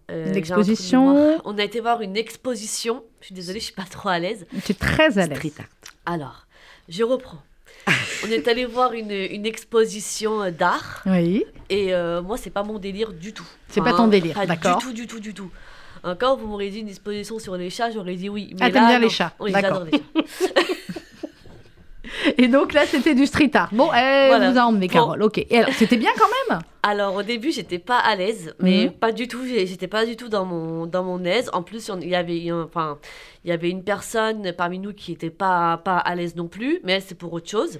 Euh, Une exposition. On a été voir une exposition. Je suis désolée, je suis pas trop à l'aise. Tu es très à l'aise. Street art. Alors, je reprends. On est allé voir une, une exposition euh, d'art. Oui. Et euh, moi, c'est pas mon délire du tout. C'est pas ton délire, pas d'accord. Du tout, du tout, du tout. Euh, Quand vous m'aurez dit une exposition sur les chats, j'aurais dit oui. Ah, Mais t'aimes là, bien les chats, Oui, j'adore les chats. Et donc là, c'était du street art. Bon, elle Voilà. vous a emmené, Bon. Carole. Ok. Et alors, c'était bien quand même? Alors au début j'étais pas à l'aise, mais Mhm. pas du tout. J'étais pas du tout dans mon dans mon aise. En plus il y avait enfin il y avait une personne parmi nous qui était pas pas à l'aise non plus, mais elle c'est pour autre chose.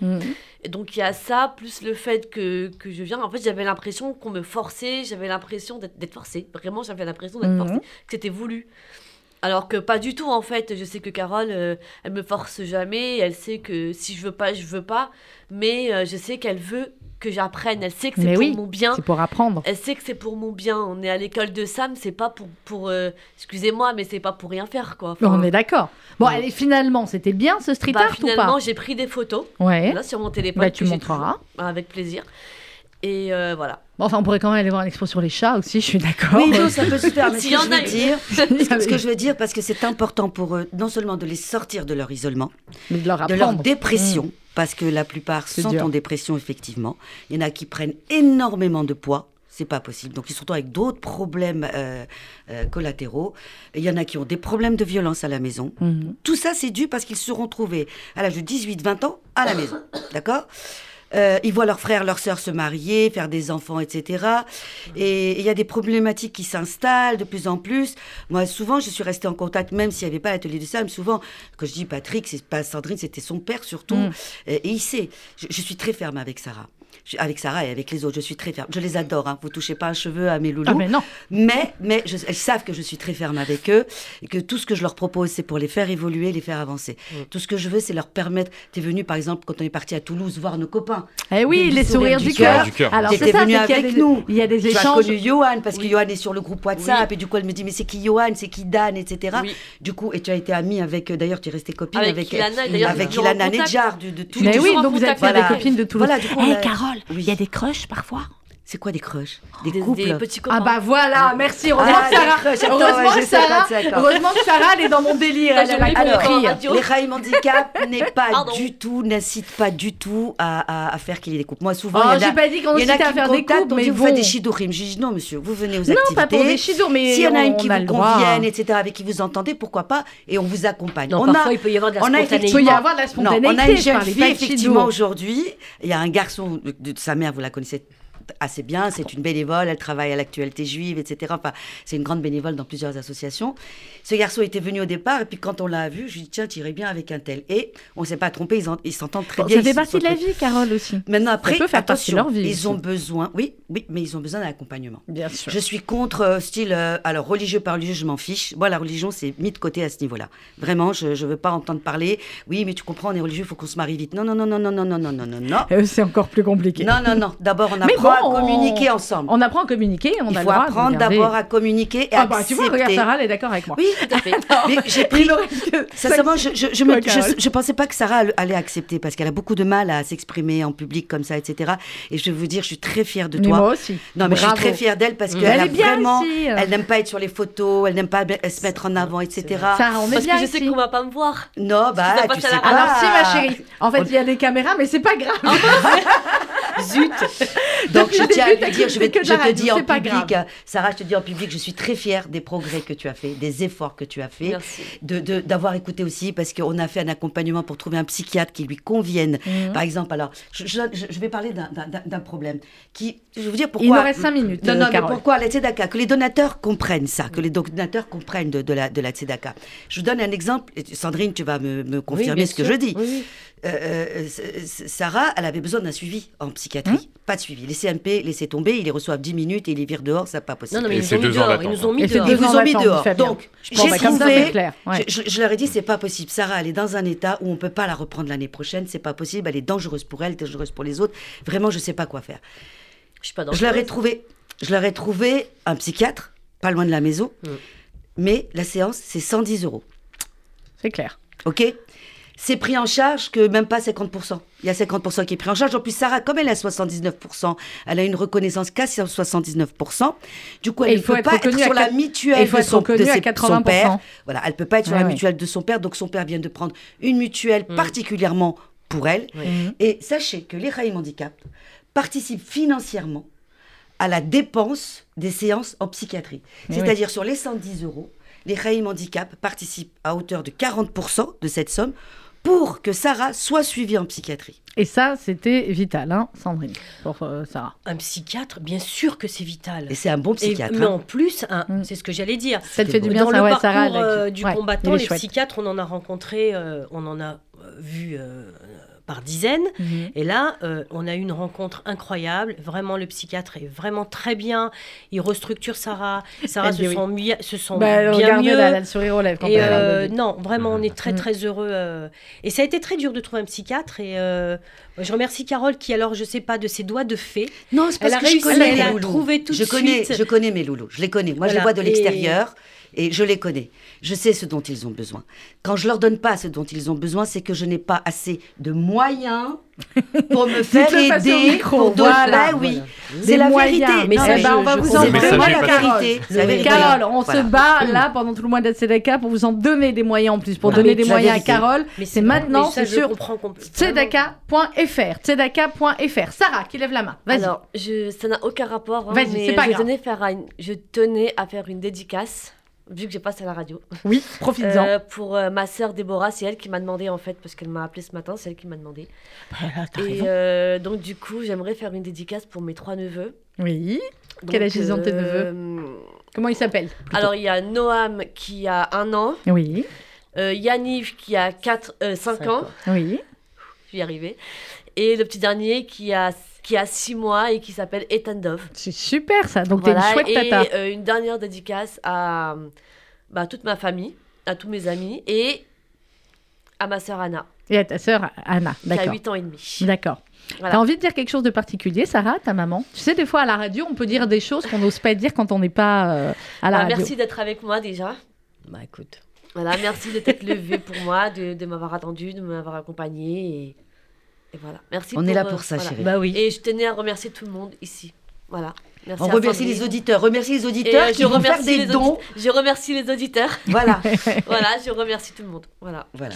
Et donc il y a ça plus le fait que, que je viens. En fait j'avais l'impression qu'on me forçait, j'avais l'impression d'être forcée. Vraiment j'avais l'impression d'être Mhm. forcée, que c'était voulu. Alors que pas du tout en fait. Je sais que Carole, euh, elle me force jamais. Elle sait que si je veux pas, je veux pas. Mais euh, je sais qu'elle veut que j'apprenne. Elle sait que c'est pour oui, mon bien. C'est pour apprendre. Elle sait que c'est pour mon bien. On est à l'école de Sam, c'est pas pour, pour euh, excusez-moi, mais c'est pas pour rien faire quoi. Enfin, On est d'accord. Bon, Ouais. allez, finalement, c'était bien ce street bah, art ou finalement, pas j'ai pris des photos Ouais. là sur mon téléphone. Bah, tu montreras. toujours, Avec plaisir. Et euh, voilà. Bon, enfin, on pourrait quand même aller voir l'expo sur les chats aussi, je suis d'accord. Oui, non, ça peut se faire. Mais ce que je veux dire, ce que je veux dire, parce que c'est important pour eux, non seulement de les sortir de leur isolement, Mais de leur de leur dépression, Mmh. parce que la plupart sont dur. en dépression, effectivement. Il y en a qui prennent énormément de poids. C'est pas possible. Donc, ils sont avec d'autres problèmes euh, euh, collatéraux. Il y en a qui ont des problèmes de violence à la maison. Mhm. Tout ça, c'est dû parce qu'ils se seront trouvés à l'âge de 18-20 ans à la maison. D'accord? Euh, ils voient leurs frères, leurs sœurs se marier, faire des enfants, etc. Et il y a des problématiques qui s'installent de plus en plus. Moi, souvent, je suis restée en contact, même s'il n'y avait pas l'atelier de Sam. Souvent, quand je dis Patrick, c'est pas Sandrine, c'était son père surtout. Mm. Et, et il sait. Je, je suis très ferme avec Sarah. Je- avec Sarah et avec les autres, je suis très ferme. Je les adore. Hein. Vous touchez pas un cheveu à mes loulous. Ah, mais non. Mais, mais je- elles savent que je suis très ferme avec eux et que tout ce que je leur propose, c'est pour les faire évoluer, les faire avancer. Tout ce que je veux, c'est leur permettre. T'es venu, par exemple, quand on est parti à Toulouse voir nos copains. Eh oui, les sourires du cœur. du cœur. Alors, c'est ça, venu avec des- nous. Il y a des Tu échanges. connu Johan parce Oui. que Johan est sur le groupe WhatsApp Oui. et du coup elle me dit mais c'est qui Johan, c'est qui Dan, etc. Oui. Du coup et tu as été amie avec euh, d'ailleurs tu es restée copine Avec avec Ilana, contact. Nedjar du- de tout. Mais oui, donc vous êtes des avec copines de Toulouse. Voilà, il y a des crushs parfois C'est quoi des crushs Des, Des, couples des petits Ah bah voilà, merci. Heureusement Ah, que Sarah, d'accord, j'attends, heureusement ouais, que Sarah, heureusement que Sarah, elle est dans mon délire. Elle, elle a l'ai pas compris. encore. radio. Les Raïm Handicap n'est pas Pardon. du tout, n'incite pas du tout à, à- à faire qu'il y ait des couples. Moi, souvent, Oh, il y en a, j'ai pas dit qu'on y en a incitait à qui faire me des contactent, couples, on mais dit, vous bon. faites des chidorim. Je dis non, monsieur, vous venez aux Non, activités. pas pour des chidours, mais S'il y en a une qui a vous convienne, etc., avec qui vous entendez, pourquoi pas Et on vous accompagne. Non, on parfois, a, il peut y avoir de la spontanéité. Il peut y avoir de la non, spontanéité. on a une je jeune fille, effectivement, aujourd'hui. Il y a un garçon de sa mère, vous la connaissez assez bien, c'est une bénévole, elle travaille à l'actualité juive, etc. Enfin, c'est une grande bénévole dans plusieurs associations. Ce garçon était venu au départ, et puis quand on l'a vu, je lui ai dit, tiens, tu irais bien avec un tel. Et on ne s'est pas trompé, ils en- ils s'entendent très Bon, bien. ça fait partie de la vie, Carole aussi. Maintenant, après, peut faire attention, leur vie ils aussi. ont besoin, oui, oui, mais ils ont besoin d'un accompagnement. Bien sûr. Je suis contre euh, style, euh, alors religieux par religieux, je m'en fiche. Moi, la religion, c'est mis de côté à ce niveau-là. Vraiment, je ne veux pas entendre parler. Oui, mais tu comprends, on est religieux, il faut qu'on se marie vite. Non, non, non, non, non, non, non, non, non, non. Euh, C'est encore plus compliqué. Non, non, non. D'abord, on Mais apprend à communiquer ensemble. On apprend à communiquer, on Il a faut le droit apprendre d'abord à communiquer et Ah bah tu vois, regarde accepter. Sarah, elle est d'accord avec moi. Oui, tout à fait. mais j'ai pris. Sincèrement, je, je, je, me- Quoi, Carole je, je pensais pas que Sarah allait- accepter parce qu'elle a beaucoup de mal à s'exprimer en public comme ça, etc. Et je vais vous dire, je suis très fière de Mais toi. moi aussi. Non, mais je suis très fière d'elle parce Mm. qu'elle Elle a est bien vraiment. ici. Elle n'aime pas être sur les photos, elle n'aime pas se mettre en avant, etc. Sarah, on est Parce bien que je sais qu'on va pas me voir. Non, bah, tu sais pas. Alors si ma chérie, en fait il y a des caméras mais c'est pas grave. Zut Donc Depuis je tiens à lui dire, je, vais, te dis en public, grave. Sarah, je te dis en public, je suis très fière des progrès que tu as fait, des efforts que tu as fait, Merci. de de- d'avoir écouté aussi, parce qu'on a fait un accompagnement pour trouver un psychiatre qui lui convienne. Mhm. Par exemple, alors, je, je- je vais parler d'un- problème qui, je vais vous dire pourquoi. Il nous reste cinq minutes, Non, non, mais pourquoi la Tzedaka? Que les donateurs comprennent ça, que les donateurs comprennent de, de la, de la Tzedaka. Je vous donne un exemple, Sandrine, tu vas me, me confirmer ce que je dis. Oui. Euh, euh, Sarah, elle avait besoin d'un suivi en psychiatrie. Pas de suivi. Les CMP, laissez tomber, ils les reçoivent 10 minutes et ils les virent dehors, ça pas possible. Non, non, mais Et ils nous ont mis dehors. Ils d'attente. nous ont mis Et c'est dehors. deux Ils vous ont mis dehors. Donc, j'ai comme ça, trouvé-. Ouais. je, je- je leur ai dit, c'est pas possible. Sarah, elle est dans un état où on peut pas la reprendre l'année prochaine, c'est pas possible. Elle est dangereuse pour elle, dangereuse pour les autres. Vraiment, je sais pas quoi faire. Je suis pas Je leur ai trouvé, je leur ai trouvé un psychiatre, pas loin de la maison, Mm. mais la séance, c'est 110 euros. C'est clair. OK? C'est pris en charge que même pas 50%. Il y a 50% qui est pris en charge. En plus, Sarah, comme elle a 79%, elle a une reconnaissance qu'à 79%. Du coup, elle ne peut pas être sur la mutuelle de son, reconnue de à ses- 80%. son père. Voilà, elle peut pas être sur Ouais, la mutuelle de son père. Donc, son père vient de prendre une mutuelle Mm. particulièrement pour elle. Et sachez que les Raïm Handicap participent financièrement à la dépense des séances en psychiatrie. C'est-à-dire sur les 110 euros, les Raïm Handicap participent à hauteur de 40% de cette somme pour que Sarah soit suivie en psychiatrie. Et ça, c'était vital, hein, Sandrine, pour euh, Sarah. Un psychiatre, bien sûr que c'est vital. Et c'est un bon Et- psychiatre. mais hein. en plus, Mm. c'est ce que j'allais dire. Ça te fait du bien, Dans ça, le ouais, parcours Sarah. euh, du ouais, combattant, les chouette. psychiatres, on en a rencontré, euh, on en a euh, vu euh, par dizaines. Mhm. Et là, euh, on a eu une rencontre incroyable. Vraiment, le psychiatre est vraiment très bien. Il restructure Sarah. Sarah Elle se oui. sent, mi- se sent Bah, bien mieux. là, elle a le sourire aux lèvres quand Et euh, non, vraiment, on est très Mm. très heureux. euh, Et ça a été très dur de trouver un psychiatre. Et euh, je remercie Carole qui, alors, je sais pas, de ses doigts de fée, Non, c'est parce elle a que je réussi, connais elle mes a loulous. trouvé tout je de connais, suite. Je connais mes loulous, je les connais. Moi, je les vois de l'extérieur et je les connais. Je sais ce dont ils ont besoin. Quand je leur donne pas ce dont ils ont besoin, c'est que je n'ai pas assez de moyens pour me faire aider. micro, pour voilà. Bah oui, Des c'est la moyens. vérité. Mais Non, ça, je- bah, on va je vous en est la vérité. c'est la vérité. Carole, on Voilà. se bat là pendant tout le mois d'Atzedaka pour vous en donner des moyens en plus, pour Ah, donner mais des moyens à. Carole. Mais C'est maintenant, mais c'est sur tzedaka.fr. Tzedaka.fr. Sarah, qui lève la main. Vas-y. Alors, je, ça n'a aucun rapport. hein, Vas-y, mais c'est pas je grave. tenais, faire un- je tenais à faire une dédicace, vu que je passe à la radio. Oui, profites-en. Euh, pour euh, ma sœur Déborah, c'est elle qui m'a demandé en fait, parce qu'elle m'a appelé ce matin, c'est elle qui m'a demandé. Voilà, t'as Et raison. euh, donc du coup, j'aimerais faire une dédicace pour mes trois neveux. Oui. Quel Donc, âge ils ont, tes euh, Comment ils s'appellent Alors il y a Noam qui a un an, Oui. euh, Yaniv qui a 4, 5 ans, Oui. je vais y arriver, et le petit dernier qui a, qui a 6 mois et qui s'appelle Ethan Dove. C'est super ça. Donc t'es Voilà, une chouette et tata. euh, une dernière dédicace à bah, toute ma famille, à tous mes amis et à ma sœur Anna, Et à ta sœur Anna. qui a D'accord. 8 ans et demi. D'accord. Voilà. T'as envie de dire quelque chose de particulier, Sarah, ta maman? Tu sais, des fois à la radio, on peut dire des choses qu'on n'ose pas dire quand on n'est pas euh, à la Bah, radio. merci d'être avec moi déjà. Bah écoute. Voilà, merci de t'être levé pour moi, de, de m'avoir attendu, de m'avoir accompagné. Et, et voilà. Merci On est là pour ça, voilà. chérie. Bah oui. Et je tenais à remercier tout le monde ici. Voilà. Merci On remercie les auditeurs. Remercie les auditeurs qui vont faire des dons. Je remercie les auditeurs. Voilà. voilà, je remercie tout le monde. Voilà. Voilà.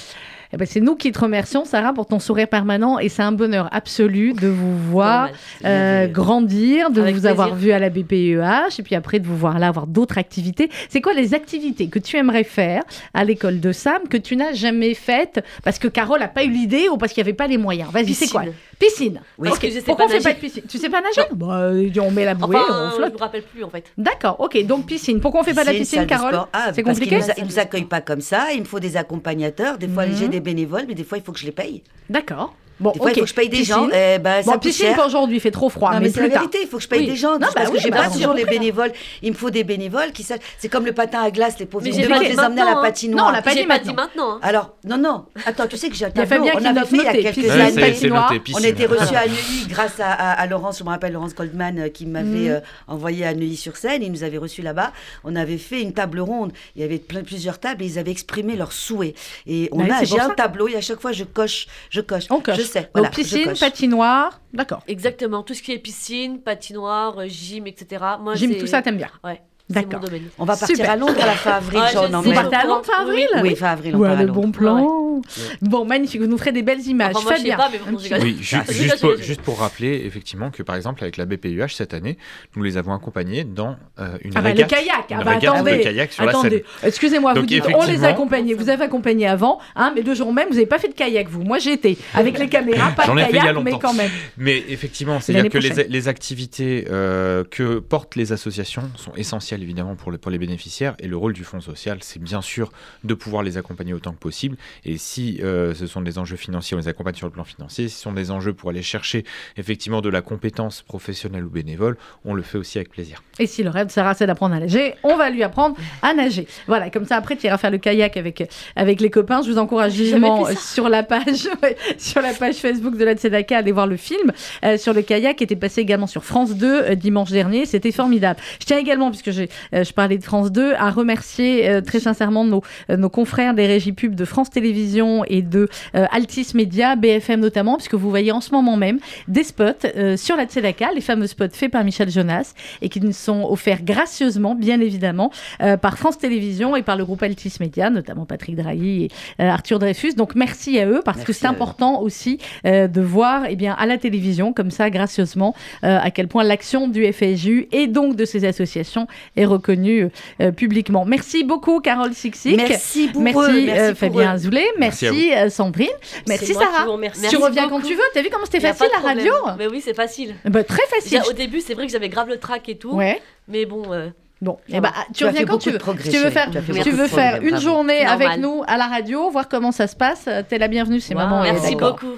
Eh ben, c'est nous qui te remercions, Sarah, pour ton sourire permanent. Et c'est un bonheur absolu de vous voir euh, grandir, de vous avoir vu à la BPEH, et puis après de vous voir là avoir d'autres activités. C'est quoi les activités que tu aimerais faire à l'école de Sam que tu n'as jamais faites parce que Carole n'a pas eu l'idée ou parce qu'il n'y avait pas les moyens? Vas-y, c'est quoi? Piscine. Oui. Parce que je sais Pourquoi pas on fait pas de piscine Tu sais pas nager bah, On met la bouée, enfin, on flotte. Je me rappelle plus en fait. D'accord, ok. Donc piscine. Pourquoi on fait pas de la piscine, Carole ah, C'est compliqué. Ils nous, nous accueillent pas comme ça. Il me faut des accompagnateurs. Des fois, j'ai des bénévoles, mais des fois, il faut que je les paye. D'accord. Bon, des fois, il faut que je paye des piscine. gens. Eh ben, ça bon, piscine cher. pour aujourd'hui, il fait trop froid. Non, mais, mais c'est la vérité, il faut que je paye oui. des gens. Non, parce bah que j'ai bah pas toujours les bénévoles. Il me faut des bénévoles qui savent. C'est comme le patin à glace, les pauvres. Mais devrait pas les dit emmener à la hein. patinoire. Non, on l'a pas J'ai dit pas maintenant. dit maintenant. hein. Alors, non, non. Attends, tu sais que j'ai un Il y a tableau. On avait fait il y a quelques années. On était reçus à Neuilly grâce à, Laurence, je me rappelle Laurence Goldman euh, qui m'avait Mhm. euh, envoyé à Neuilly-sur-Seine. Ils nous avaient reçus là-bas. On avait fait une table ronde. Il y avait plein- plusieurs tables et ils avaient exprimé leurs souhaits. Et on Ouais, a, j'ai un tableau et à chaque fois je coche, je coche. Sais. Donc voilà, piscine, patinoire, d'accord. Exactement. Tout ce qui est piscine, patinoire, gym, etc. Moi, Gym, tout ça, t'aimes bien. Ouais. D'accord. On va partir Super. à Londres à la fin avril. Ah, Vous partez à Londres fin avril Oui, fin avril, on Ouais, part à le Londres. bon plan. Bon, magnifique, vous nous ferez des belles images. Enfin, moi, je sais Fabien. pas, mais bon. Oui, ju- Ah, juste, pour, juste pour rappeler, effectivement, que par exemple, avec la BPUH cette année, nous les avons accompagnés dans euh, une Ah bah, le régate. kayak, une ah bah, régate attendez, de kayak sur attendez. la Seine. Excusez-moi, vous dites on les accompagnait, vous avez accompagné avant, hein, mais le jour même, vous n'avez pas fait de kayak, vous. Moi, j'étais avec les caméras, pas de a kayak, mais quand même. Mais effectivement, c'est-à-dire que les activités euh, que portent les associations sont essentielles évidemment pour, le- pour les bénéficiaires et le rôle du Fonds social, c'est bien sûr de pouvoir les accompagner autant que possible. Et si euh, ce sont des enjeux financiers, on les accompagne sur le plan financier. Si ce sont des enjeux pour aller chercher effectivement de la compétence professionnelle ou bénévole, on le fait aussi avec plaisir. Et si le rêve de Sarah, c'est d'apprendre à nager, on va lui apprendre à nager. Voilà, comme ça, après, tu iras faire le kayak avec, avec les copains. Je vous encourage vivement sur la page, sur la page Facebook de la Tzedaka, à aller voir le film euh, sur le kayak qui était passé également sur France 2 euh, dimanche dernier. C'était formidable. Je tiens également, puisque j'ai, euh, je parlais de France 2, à remercier euh, très sincèrement nos, euh, nos confrères des régies pub de France Télévisions et de Altis Média, BFM notamment, puisque vous voyez en ce moment même des spots sur la Tzedaka, les fameux spots faits par Michel Jonas et qui nous sont offerts gracieusement, bien évidemment, par France Télévisions et par le groupe Altis Média, notamment Patrick Drahi et Arthur Dreyfus. Donc merci à eux parce que c'est important aussi de voir eh bien, à la télévision, comme ça, gracieusement, à quel point l'action du FSU et donc de ces associations est reconnue euh, publiquement. Merci beaucoup, Carole Sixic. Merci pour Merci, eux. euh, Merci pour Fabien eux. Azoulay. Merci Merci, euh, Sandrine. Merci Sarah. Tu Merci reviens quand beaucoup. tu veux. T'as vu comment c'était facile la radio. Mais oui, c'est facile. bah, Très facile. Au début, c'est vrai que j'avais grave le trac et tout. Ouais. Mais bon, euh, Bon, eh ben, tu, reviens quand beaucoup tu veux. progrès, Si tu veux faire, Tu beaucoup veux faire une journée Normal. avec nous à la radio, voir comment ça se passe, t'es la bienvenue, c'est Wow. maman. merci beaucoup.